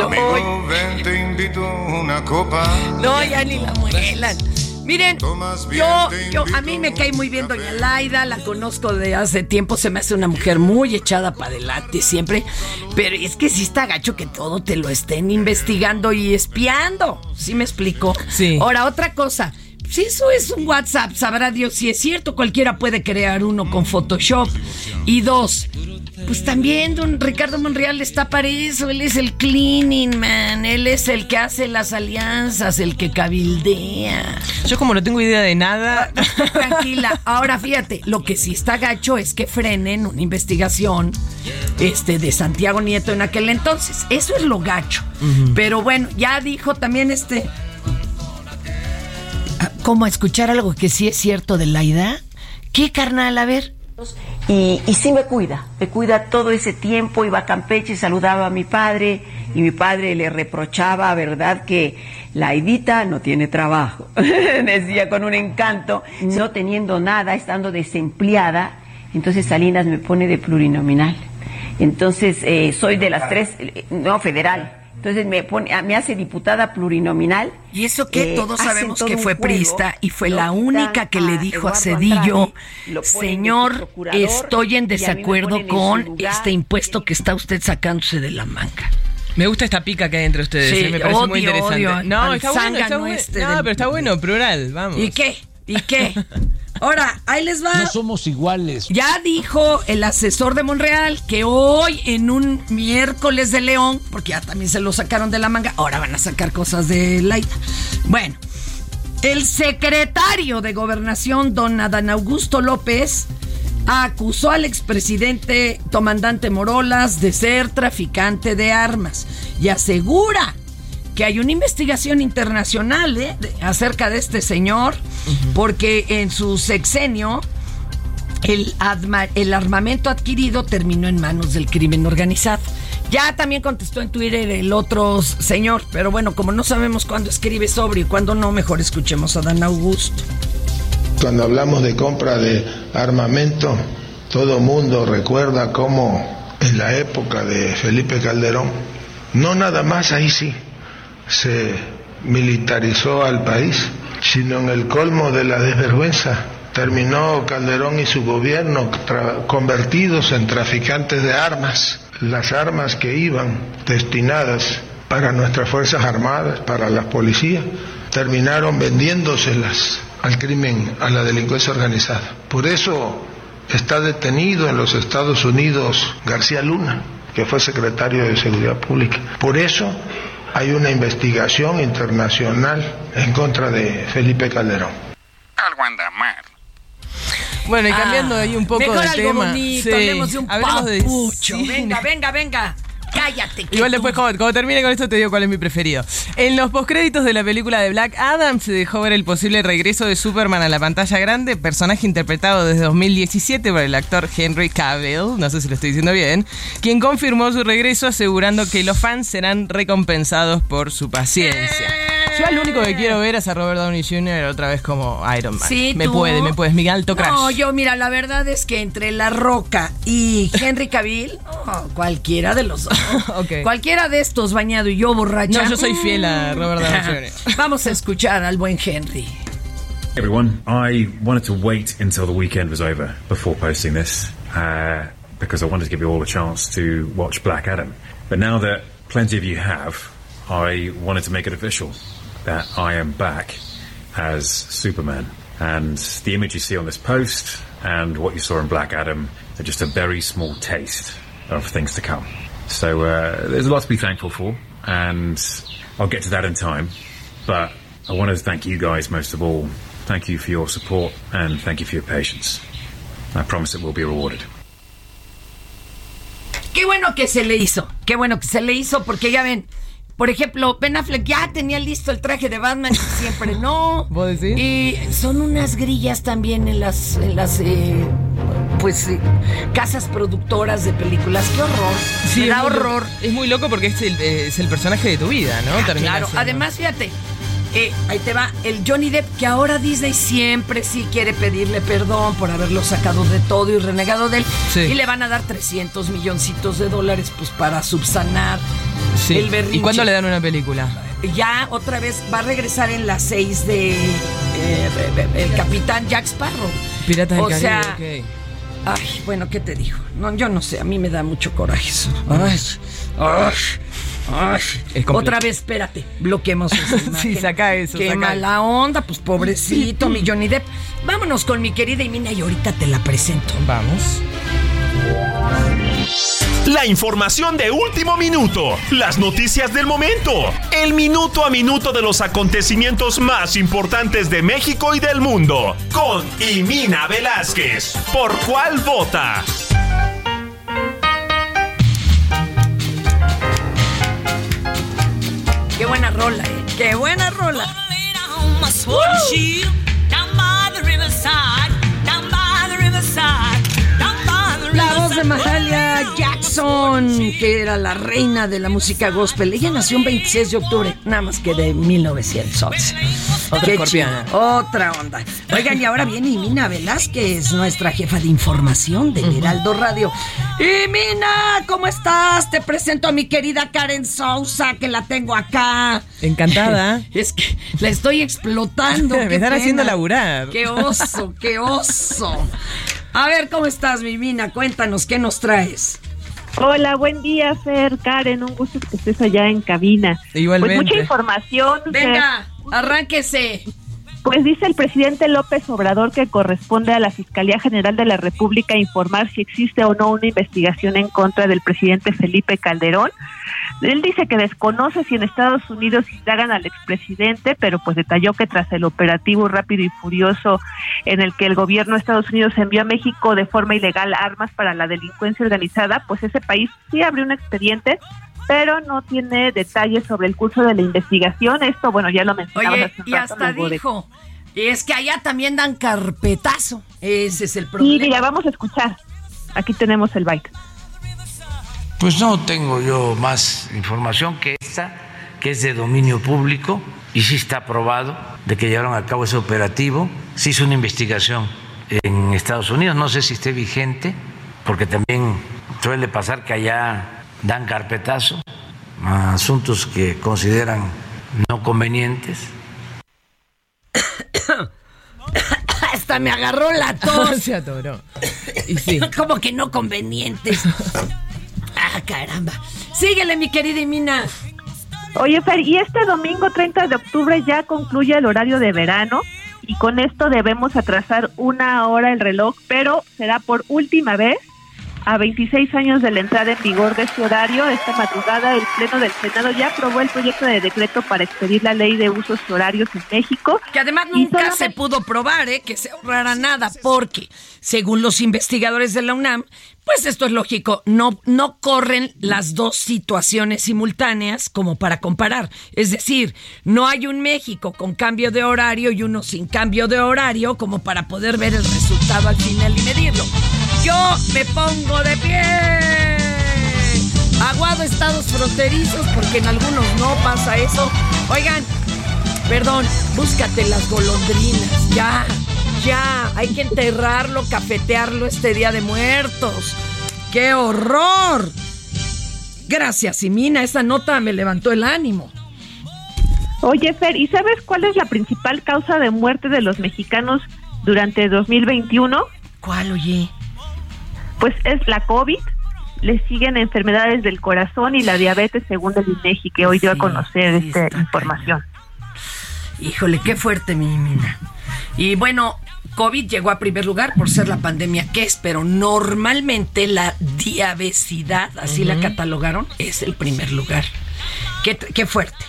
Amigo, ven, te invito una copa. No, ya ni la muelan. Miren, yo, yo, a mí me cae muy bien Doña Laida, la conozco de hace tiempo, se me hace una mujer muy echada para adelante siempre, pero es que sí está gacho que todo te lo estén investigando y espiando, ¿sí me explico? Sí. Ahora, otra cosa, si eso es un WhatsApp, sabrá Dios si es cierto, cualquiera puede crear uno con Photoshop. Y dos, pues también don Ricardo Monreal está para eso, él es el cleaning man, él es el que hace las alianzas, el que cabildea. Yo como no tengo idea de nada... Tranquila, ahora fíjate, lo que sí está gacho es que frenen una investigación este, de Santiago Nieto en aquel entonces. Eso es lo gacho. Pero bueno, ya dijo también este... ¿Cómo escuchar algo que sí es cierto de Laida? ¿Qué carnal? A ver. y, y sí me cuida, me cuida todo ese tiempo, iba a Campeche saludaba a mi padre y mi padre le reprochaba, ¿verdad?, que la Edita no tiene trabajo, decía con un encanto, no teniendo nada, estando desempleada, entonces Salinas me pone de plurinominal, entonces eh, soy de las tres, no, federal. Entonces me pone, me hace diputada plurinominal. Y eso que Eh, todos hacen sabemos todo que fue juego, priista y fue la única que le dijo a Cedillo, Andrade, señor, estoy en desacuerdo con lugar". este impuesto que está usted sacándose de la manga. Me gusta esta pica que hay entre ustedes, Sí, eh, me parece muy odio, interesante. odio no, está bueno, está zángano bueno. este no, pero está bueno, plural, vamos. ¿Y qué? ¿Y qué? Ahora, ahí les va. No somos iguales. Ya dijo el asesor de Monreal que hoy en un miércoles de León, porque ya también se lo sacaron de la manga, ahora van a sacar cosas de Laida. Bueno, el secretario de Gobernación, don Adán Augusto López, acusó al expresidente comandante Morolas de ser traficante de armas y asegura que hay una investigación internacional ¿eh? de- acerca de este señor, porque en su sexenio el, adma- el armamento adquirido terminó en manos del crimen organizado. Ya también contestó en Twitter el otro señor, pero bueno, como no sabemos cuándo escribe sobrio y cuándo no, mejor escuchemos a Dan Augusto. Cuando hablamos de compra de armamento, todo mundo recuerda cómo en la época de Felipe Calderón, no nada más ahí sí, se militarizó al país, sino en el colmo de la desvergüenza. Terminó Calderón y su gobierno convertidos en traficantes de armas. Las armas que iban destinadas para nuestras Fuerzas Armadas, para la policía, terminaron vendiéndoselas al crimen, a la delincuencia organizada. Por eso está detenido en los Estados Unidos García Luna, que fue secretario de Seguridad Pública. Por eso hay una investigación internacional en contra de Felipe Calderón. Algo anda mal. Bueno, y cambiando ahí un poco Ah, Mejor de algo tema. bonito, Sí, de un hablemos de papucho. cine. Venga, venga, venga. Cállate. Igual tú- después, como, como termine con esto, te digo cuál es mi preferido. En los postcréditos de la película de Black Adam se dejó ver el posible regreso de Superman a la pantalla grande, personaje interpretado desde 2017 por el actor Henry Cavill, no sé si lo estoy diciendo bien, quien confirmó su regreso asegurando que los fans serán recompensados por su paciencia. Yo lo único que quiero ver es a Robert Downey Jr. otra vez como Iron Man. Sí, me tú. puede, me puedes, mi alto crash. No, yo, mira, la verdad es que entre La Roca y Henry Cavill, no, cualquiera de los dos. Cualquiera de estos bañado y yo borracha. No, yo soy fiel a Robert Downey Jr. Vamos a escuchar al buen Henry. everyone. I wanted to wait until the weekend was over before posting this uh, because I wanted to give you all a chance to watch Black Adam. But now that plenty of you have, I wanted to make it official that I am back as Superman. And the image you see on this post and what you saw in Black Adam are just a very small taste of things to come. So uh, there's a lot to be thankful for, and I'll get to that in time. But I want to thank you guys most of all. Thank you for your support and thank you for your patience. I promise it will be rewarded. Qué bueno que se le hizo. Qué bueno que se le hizo porque ya ven. Por ejemplo, Ben Affleck ya tenía listo el traje de Batman, y siempre no. ¿Vos decís? Y son unas grillas también en las, en las eh, pues eh, casas productoras de películas. Qué horror. Me da horror. Es muy loco porque es el, es el personaje de tu vida, ¿no? Claro, siendo. además fíjate, eh, ahí te va el Johnny Depp, que ahora Disney siempre sí quiere pedirle perdón por haberlo sacado de todo y renegado de él. Sí. Y le van a dar 300 milloncitos de dólares pues para subsanar Sí. el berrinche. ¿Y cuándo le dan una película? Ya otra vez va a regresar en las 6 de eh, el capitán Jack Sparrow. Piratas del o Caribe, sea. Ay, bueno, ¿qué te digo? No, yo no sé, a mí me da mucho coraje eso. Ay, ay, ay. Es. Otra vez, espérate, bloqueemos esa Sí, saca eso, Qué saca mala onda, pues pobrecito, mi Johnny Depp. Vámonos con mi querida Imina y ahorita te la presento. Vamos. La información de último minuto, las noticias del momento, el minuto a minuto de los acontecimientos más importantes de México y del mundo, con Imina Velázquez. ¿Por cuál vota? Qué buena rola, eh. Qué buena rola. La voz de Mahalia Jackson, que era la reina de la música gospel. Ella nació un 26 de octubre, nada más que de 1911. Otra escorpiana. Otra onda. Oigan, y ahora viene Imina Velázquez, nuestra jefa de información del Heraldo Radio. Imina, ¿cómo estás? Te presento a mi querida Karen Sousa, que la tengo acá. Encantada. Es que la estoy explotando. Me están haciendo laburar. Qué oso, qué oso. A ver, ¿cómo estás, mi Mina? Cuéntanos, ¿qué nos traes? Hola, buen día, Fer, Karen, un gusto que estés allá en cabina. Igualmente. Pues mucha información. Fer. Venga, arránquese. Pues dice el presidente López Obrador que corresponde a la Fiscalía General de la República informar si existe o no una investigación en contra del presidente Felipe Calderón. Él dice que desconoce si en Estados Unidos indagan al expresidente, pero pues detalló que tras el operativo rápido y furioso en el que el gobierno de Estados Unidos envió a México de forma ilegal armas para la delincuencia organizada, pues ese país sí abrió un expediente pero no tiene detalles sobre el curso de la investigación. Esto, bueno, ya lo mencionaba Oye, hace un y hasta luego de- dijo, es que allá también dan carpetazo. Ese es el problema. mira, vamos a escuchar. Aquí tenemos el bike. Pues no tengo yo más información que esta, que es de dominio público y sí está aprobado de que llevaron a cabo ese operativo. Se hizo una investigación en Estados Unidos, no sé si esté vigente, porque también suele pasar que allá dan carpetazo a asuntos que consideran no convenientes. Hasta me agarró la tos. Se atoró. Y sí. Como que no convenientes. ah, caramba. Síguele, mi querida Imina. Oye, Fer, y este domingo 30 de octubre ya concluye el horario de verano y con esto debemos atrasar una hora el reloj, pero será por última vez a 26 años de la entrada en vigor de este horario. Esta madrugada el Pleno del Senado ya aprobó el proyecto de decreto para expedir la ley de usos horarios en México. Que además nunca solamente- se pudo probar, ¿eh? Que se ahorrara nada, porque según los investigadores de la UNAM, pues esto es lógico, no, no corren las dos situaciones simultáneas como para comparar. Es decir, no hay un México con cambio de horario y uno sin cambio de horario como para poder ver el resultado al final y medirlo. Yo me pongo de pie. Aguado estados fronterizos porque en algunos no pasa eso. Oigan, Perdón, búscate las golondrinas. Ya, ya. Hay que enterrarlo, cafetearlo este día de muertos. ¡Qué horror! Gracias, Simina. Esa nota me levantó el ánimo. Oye, Fer, ¿y sabes cuál es la principal causa de muerte de los mexicanos durante 2021? ¿Cuál, oye? Pues es la COVID. Le siguen enfermedades del corazón y la diabetes, según el INEGI, que hoy dio a conocer esta información. Híjole, qué fuerte, mi mina. Y bueno, COVID llegó a primer lugar por ser la pandemia que es, pero normalmente la diabesidad, así la catalogaron, es el primer lugar. Qué, qué fuerte.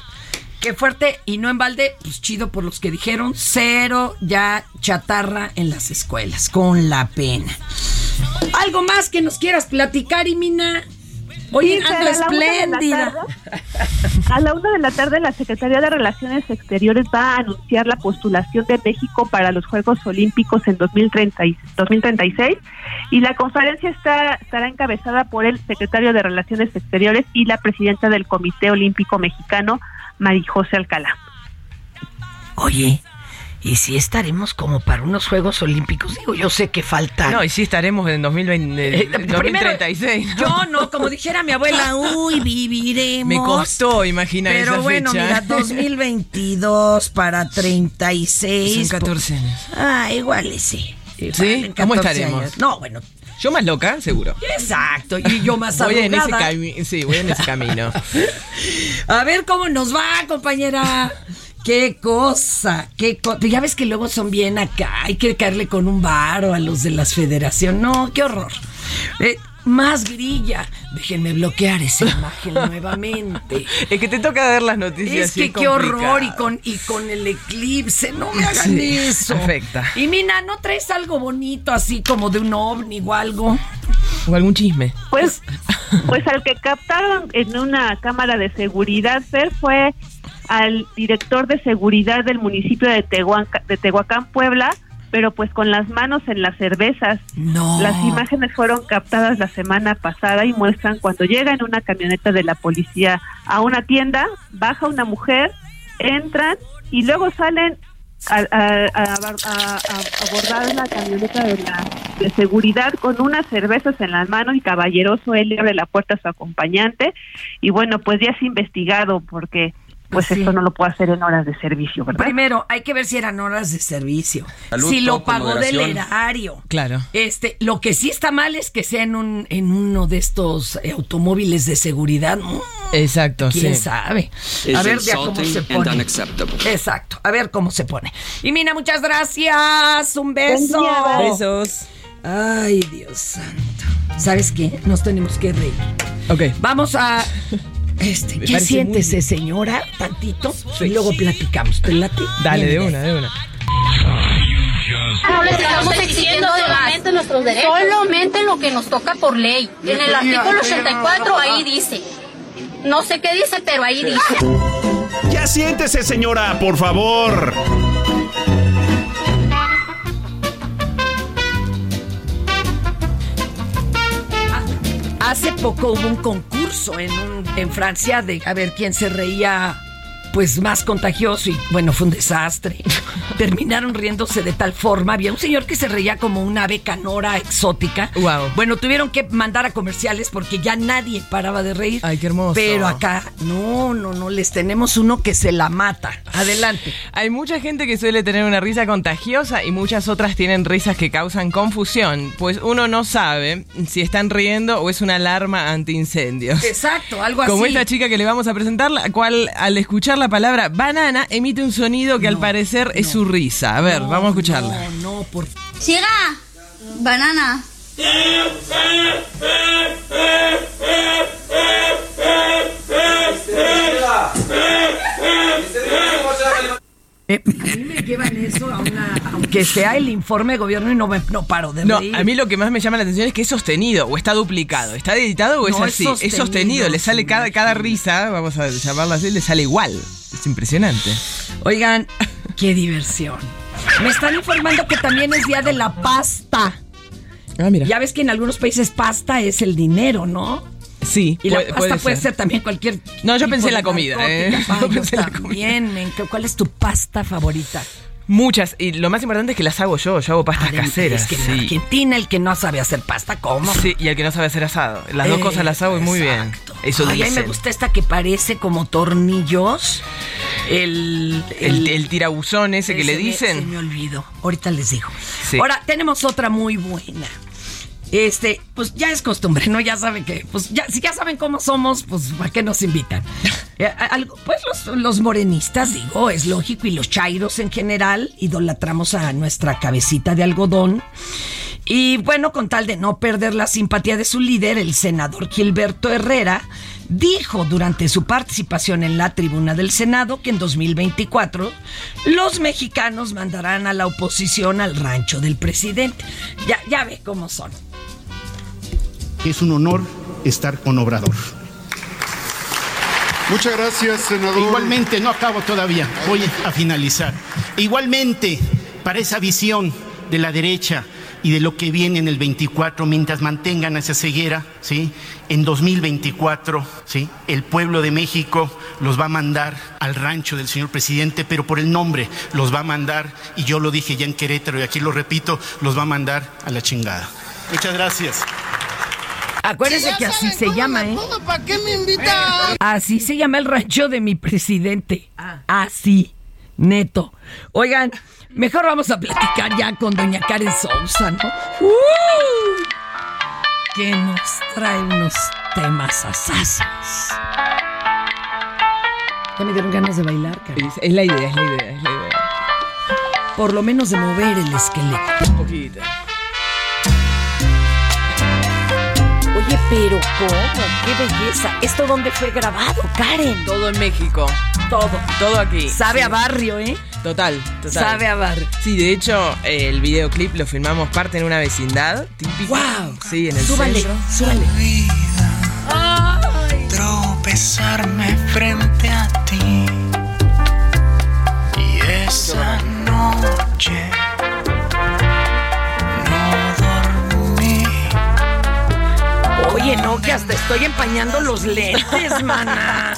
Qué fuerte y no en balde, pues chido por los que dijeron cero ya chatarra en las escuelas, con la pena. ¿Algo más que nos quieras platicar, Imina? Oye, Sí, ando Fer, a la una de la espléndida. A la una de la tarde, la Secretaría de Relaciones Exteriores va a anunciar la postulación de México para los Juegos Olímpicos en 2030 y- 2036 y la conferencia está, estará encabezada por el secretario de Relaciones Exteriores y la presidenta del Comité Olímpico Mexicano, Marijose Alcalá. Oye, ¿y si estaremos como para unos Juegos Olímpicos? Digo, yo sé que falta. No, y sí estaremos en 2020, Eh, primero, 2036. ¿no? Yo no, como dijera mi abuela, uy, viviremos. Me costó imaginar Pero esa bueno, fecha. mira, 2022 para 36. Son 14 años. Ah, igual sí. Igual ¿Sí? ¿Cómo 14 estaremos? años. No, bueno. Yo más loca, seguro. Exacto, y yo más Voy en ese Sí, voy en ese camino. A ver cómo nos va, compañera. Qué cosa, qué cosa. Ya ves que luego son bien acá. Hay que caerle con un varo a los de las federación. No, qué horror. Eh, más grilla. Déjenme bloquear esa imagen nuevamente. Es que te toca ver las noticias. Es que qué complicado. horror y con, y con el eclipse. No me hagan Sí, eso. afecta. Y Mina, ¿no traes algo bonito así como de un ovni o algo? O algún chisme. Pues, pues al que captaron en una cámara de seguridad, Fer, fue al director de seguridad del municipio de, Tehuanca- de Tehuacán, Puebla, pero pues con las manos en las cervezas. No. Las imágenes fueron captadas la semana pasada y muestran cuando llega en una camioneta de la policía a una tienda, baja una mujer, entran y luego salen a, a- a- a- abordar la camioneta de, la, de seguridad con unas cervezas en las manos y caballeroso él le abre la puerta a su acompañante y bueno pues ya es investigado porque pues sí. esto no lo puede hacer en horas de servicio, ¿verdad? Primero, hay que ver si eran horas de servicio. Salud, si lo pagó del erario. Claro. Este, lo que sí está mal es que sea en un en uno de estos eh, automóviles de seguridad. Mm, Exacto, ¿Quién sí. sabe? Is A ver ya cómo se and pone. Exacto. A ver cómo se pone. Y Mina, muchas gracias. Un beso. Besos. Ay, Dios santo. ¿Sabes qué? Nos tenemos que reír. Ok. Vamos a. Este, ya siéntese, muy- señora, tantito, y luego platicamos. ¿Te late? Dale, de una, de una. No les estamos exigiendo solamente nuestros derechos. Solamente lo que nos toca por ley. En el artículo 84 ahí dice. No sé qué dice, pero ahí dice. Ya siéntese, señora, por favor. Hace poco hubo un concurso en, un- en Francia de a ver quién se reía pues más contagioso y bueno, fue un desastre. Terminaron riéndose de tal forma. Había un señor que se reía como una ave canora exótica. Wow. Bueno, tuvieron que mandar a comerciales porque ya nadie paraba de reír. Ay, qué hermoso. Pero acá, no, no, no, les tenemos uno que se la mata. Adelante. Hay mucha gente que suele tener una risa contagiosa y muchas otras tienen risas que causan confusión, pues uno no sabe si están riendo o es una alarma antiincendios. Exacto, algo así. Como esta chica que le vamos a presentar, la cual al escuchar la palabra banana emite un sonido que al parecer es su risa. A ver, vamos a escucharla. No, no, por Llega. Banana. Eh, a mí me llevan eso a una. Aunque sea el informe de gobierno y no, me, no paro de No, reír. a mí lo que más me llama la atención es que es sostenido o está duplicado. ¿Está editado o es No, es así? sostenido, es sostenido, le sale cada, cada risa, vamos a llamarla así, le sale igual. Es impresionante. Oigan, qué diversión. Me están informando que también es día de la pasta. Ah, mira. Ya ves que en algunos países pasta es el dinero, ¿no? Sí, Y la puede- pasta puede puede, ser. también cualquier. No, yo pensé en la comida, ¿eh? Yo pensé en la me ¿Cuál es tu pasta favorita? Muchas. Y lo más importante es que las hago yo. Yo hago pastas Además, caseras. Es que en sí. Argentina el que no sabe hacer pasta, ¿cómo? Sí, y el que no sabe hacer asado. Las dos cosas las hago y muy bien. Eso Ay, a mí me gusta esta que parece como tornillos. El, El, el tirabuzón ese que le me- dicen. se me olvidó. Ahorita les digo. Sí. Ahora, tenemos otra muy buena. Este, pues ya es costumbre, ¿no? Ya saben que, pues ya, si ya saben cómo somos, pues ¿para qué nos invitan? Eh, pues los, los morenistas, digo, es lógico, y los chairos en general, idolatramos a nuestra cabecita de algodón. Y bueno, con tal de no perder la simpatía de su líder, el senador Gilberto Herrera, dijo durante su participación en la tribuna del Senado que en 2024 los mexicanos mandarán a la oposición al rancho del presidente. Ya, ya ve cómo son. Es un honor estar con Obrador. Muchas gracias, senador. Igualmente, no acabo todavía, voy a finalizar. Igualmente, para esa visión de la derecha y de lo que viene en el 24, mientras mantengan esa ceguera, ¿sí? En 2024, ¿sí? El pueblo de México los va a mandar al rancho del señor presidente, pero por el nombre los va a mandar, y yo lo dije ya en Querétaro y aquí lo repito, los va a mandar a la chingada. Muchas gracias. Acuérdense que así se llama, ¿eh? ¿Para qué me invitan? Así se llama el rancho de mi presidente. Así, neto. Oigan, mejor vamos a platicar ya con doña Karen Sousa, ¿no? ¡Uh! Que nos trae unos temas asazos. Ya me dieron ganas de bailar, Karen. Es, es la idea, es la idea, es la idea. Por lo menos de mover el esqueleto. Un poquito. Oye, pero ¿cómo? ¡Qué belleza! ¿Esto dónde fue grabado, Karen? Todo en México. Todo. Todo aquí. Sabe Sí. a barrio, ¿eh? Total, total. Sabe a barrio. Sí, de hecho, el videoclip lo filmamos parte en una vecindad típica. ¡Wow! Sí, en el Súbale, centro. súbale. tropezarme frente a ti. Y esa noche Oye, no, que hasta estoy empañando los lentes, mana.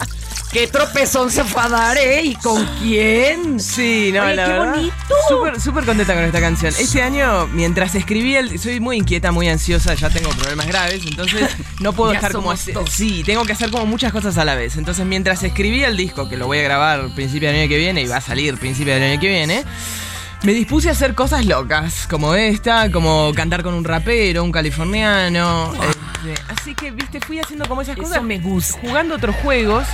Qué tropezón se fue a dar, ¿eh? ¿Y con quién? Sí, no, Oye, la qué verdad. bonito. Súper, súper contenta con esta canción. Este año, mientras escribía, el, soy muy inquieta, muy ansiosa, ya tengo problemas graves, entonces no puedo estar como así. Sí, tengo que hacer como muchas cosas a la vez. Entonces, mientras escribía el disco, que lo voy a grabar principio del año que viene y va a salir principio del año que viene. Me dispuse a hacer cosas locas, como esta, como cantar con un rapero, un californiano. este, así que, viste, fui haciendo como esas Eso cosas. me gusta. Jugando otros juegos.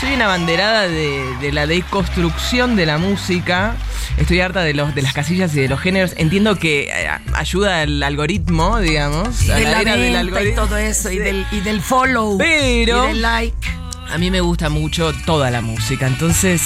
Soy una banderada de, de la deconstrucción de la música. Estoy harta de, los, de las casillas y de los géneros. Entiendo que eh, ayuda al algoritmo, digamos. a De la era del venta y algoritmo. todo eso, y del, y del follow. Pero- Y del like. A mí me gusta mucho toda la música, entonces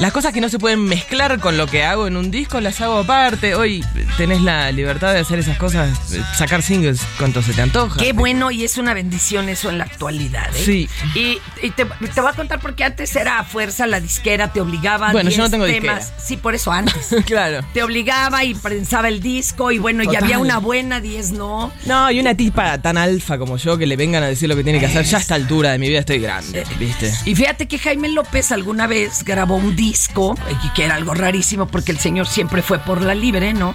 las cosas que no se pueden mezclar con lo que hago en un disco las hago aparte. Hoy tenés la libertad de hacer esas cosas, eh, sacar singles cuanto se te antoja. Qué bueno y es una bendición eso en la actualidad, ¿eh? Sí. Y, y te, te voy a contar porque antes era a fuerza la disquera, te obligaba Bueno, yo 10 no tengo temas. disquera. Sí, por eso antes. claro. Te obligaba y prensaba el disco y bueno, y Total. había una buena, 10 no. No, y una tipa tan alfa como yo que le vengan a decir lo que tiene que hacer, ya a esta altura de mi vida estoy grande, ¿viste? Y fíjate que Jaime López alguna vez grabó un disco, eh, que era algo rarísimo porque el señor siempre fue por la libre, ¿no?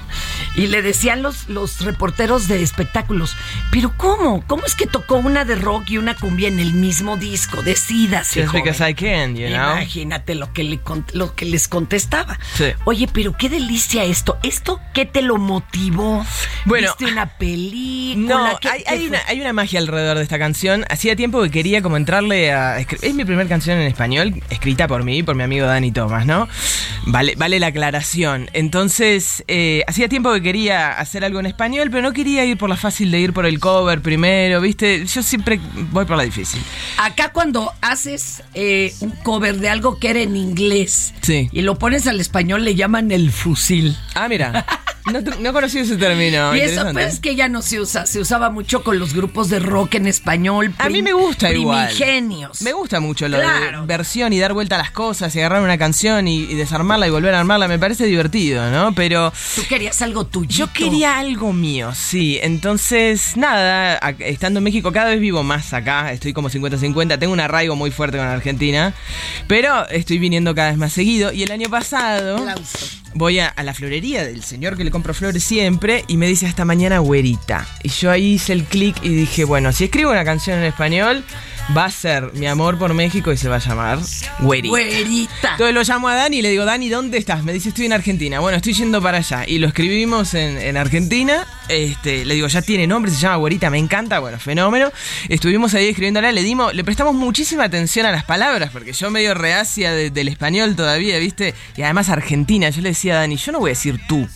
Y le decían los, los reporteros de espectáculos, pero ¿cómo? ¿Cómo es que tocó una de rock y una cumbia en el mismo disco? Decídase, Just joven. because I can, you know. Imagínate lo que, le lo que les contestaba. Sí. Oye, pero qué delicia esto. ¿Esto qué te lo motivó? Bueno, ¿Viste una película? No, ¿Qué- hay, qué hay fue? una, hay una magia alrededor de esta canción. Hacía tiempo que quería como entrarle a... Es mi primera canción en español, escrita por mí y por mi amigo Dani Thomas, ¿no? Vale, vale la aclaración. Entonces, eh, hacía tiempo que quería hacer algo en español, pero no quería ir por la fácil de ir por el cover primero, ¿viste? Yo siempre voy por la difícil. Acá cuando haces eh, un cover de algo que era en inglés Sí. y lo pones al español le llaman el fusil. Ah, mira. No, no conocí ese término. y eso pues es que ya no se usa, se usaba mucho con los grupos de rock en español. A mí me gusta igual. Primigenios. Me gusta mucho lo Claro. de versión y dar vuelta a las cosas y agarrar una canción y, y desarmarla y volver a armarla. Me parece divertido, ¿no? Pero Tú querías algo tuyo. yo quería algo mío, sí. Entonces, nada, estando en México cada vez vivo más acá. Estoy como 50-50. Tengo un arraigo muy fuerte con Argentina. Pero estoy viniendo cada vez más seguido. Y el año pasado voy a, la florería del señor que le compro flores siempre y me dice hasta mañana güerita. Y yo ahí hice el clic y dije, bueno, si escribo una canción en español, va a ser mi amor por México y se va a llamar güerita. Güerita. Entonces lo llamo a Dani y le digo, Dani, ¿dónde estás? Me dice, estoy en Argentina. Bueno, estoy yendo para allá. Y lo escribimos en, en Argentina Este, le digo, ya tiene nombre, se llama Güerita, me encanta, bueno, fenómeno. Estuvimos ahí escribiéndola, le dimos, le prestamos muchísima atención a las palabras, porque yo medio reacia de- del español todavía, ¿viste? Y además argentina, yo le decía a Dani, yo no voy a decir tú.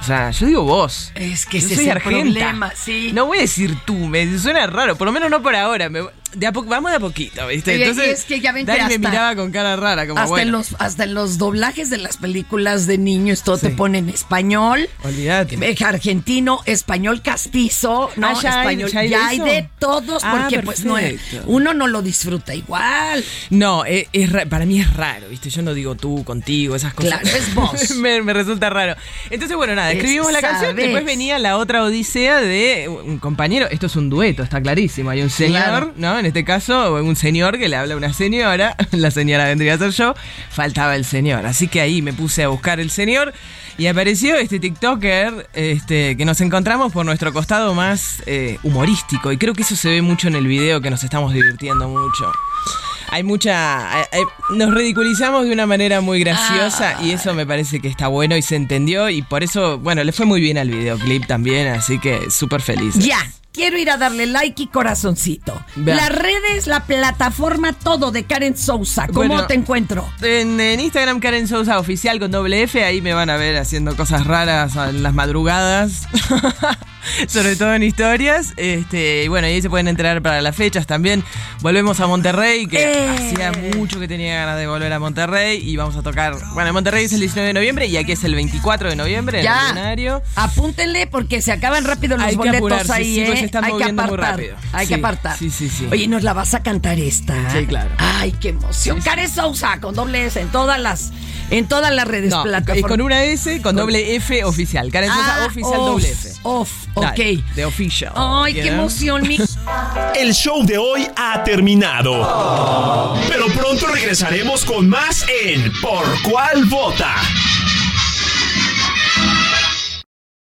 O sea, yo digo vos. Es que Yo soy es el argenta. problema, sí. No voy a decir tú, me suena raro, por lo menos no por ahora. me- de a vamos de a poquito, ¿viste? Oye, Entonces, es que ya ven que Dani me hasta- miraba con cara rara, como hasta, en los, hasta en los doblajes de las películas de niños, todo te ponen español, Olvídate. eh, argentino, español castizo, ¿no? Ah, ya español, hay ya hay de todos, Ah, porque pues no es- perfecto. uno no lo disfruta igual. No, eh, es, ra- para mí es raro, ¿viste? Yo no digo tú, contigo, esas cosas. Claro, es vos. me, me resulta raro. Entonces, bueno, nada, Es- escribimos la canción, sabes. después venía la otra odisea de un compañero. Esto es un dueto, está clarísimo. Hay un señor, Claro. ¿no? En este caso, un señor que le habla a una señora. La señora vendría a ser yo. Faltaba el señor. Así que ahí me puse a buscar el señor. Y apareció este TikToker este, que nos encontramos por nuestro costado más eh, humorístico. Y creo que eso se ve mucho en el video, que nos estamos divirtiendo mucho. Hay mucha. nos ridiculizamos de una manera muy graciosa y eso me parece que está bueno y se entendió. Y por eso, bueno, le fue muy bien al videoclip también, así que súper feliz. Ya, quiero ir a darle like y corazoncito. Vea. Las redes, la plataforma, todo de Karen Sousa. ¿Cómo Bueno, te encuentro? En, en Instagram Karen Sousa oficial con doble F, ahí me van a ver haciendo cosas raras en las madrugadas. Sobre todo en historias. Este, y bueno, y ahí se pueden enterar para las fechas también. Volvemos a Monterrey, que Eh. hacía mucho que tenía ganas de volver a Monterrey. Y vamos a tocar. Bueno, en Monterrey es el 19 de noviembre y aquí es el 24 de noviembre en el escenario. Apúntenle porque se acaban rápido los Hay boletos apurarse, ahí, sí, pues ¿eh? están Hay que apartar. rápido. Hay Sí, que apartar. sí, sí, sí. Oye, ¿nos la vas a cantar esta? Sí, claro. Ay, qué emoción. Karen Sousa con doble S en todas las, en todas las redes No, plataformas. con una S, con doble F oficial. Karen Sousa Ah, oficial off, doble F. Off, ok. De official. Ay, qué know? emoción, mi. El show de hoy ha terminado. Pero pronto regresaremos con más en Por cuál vota.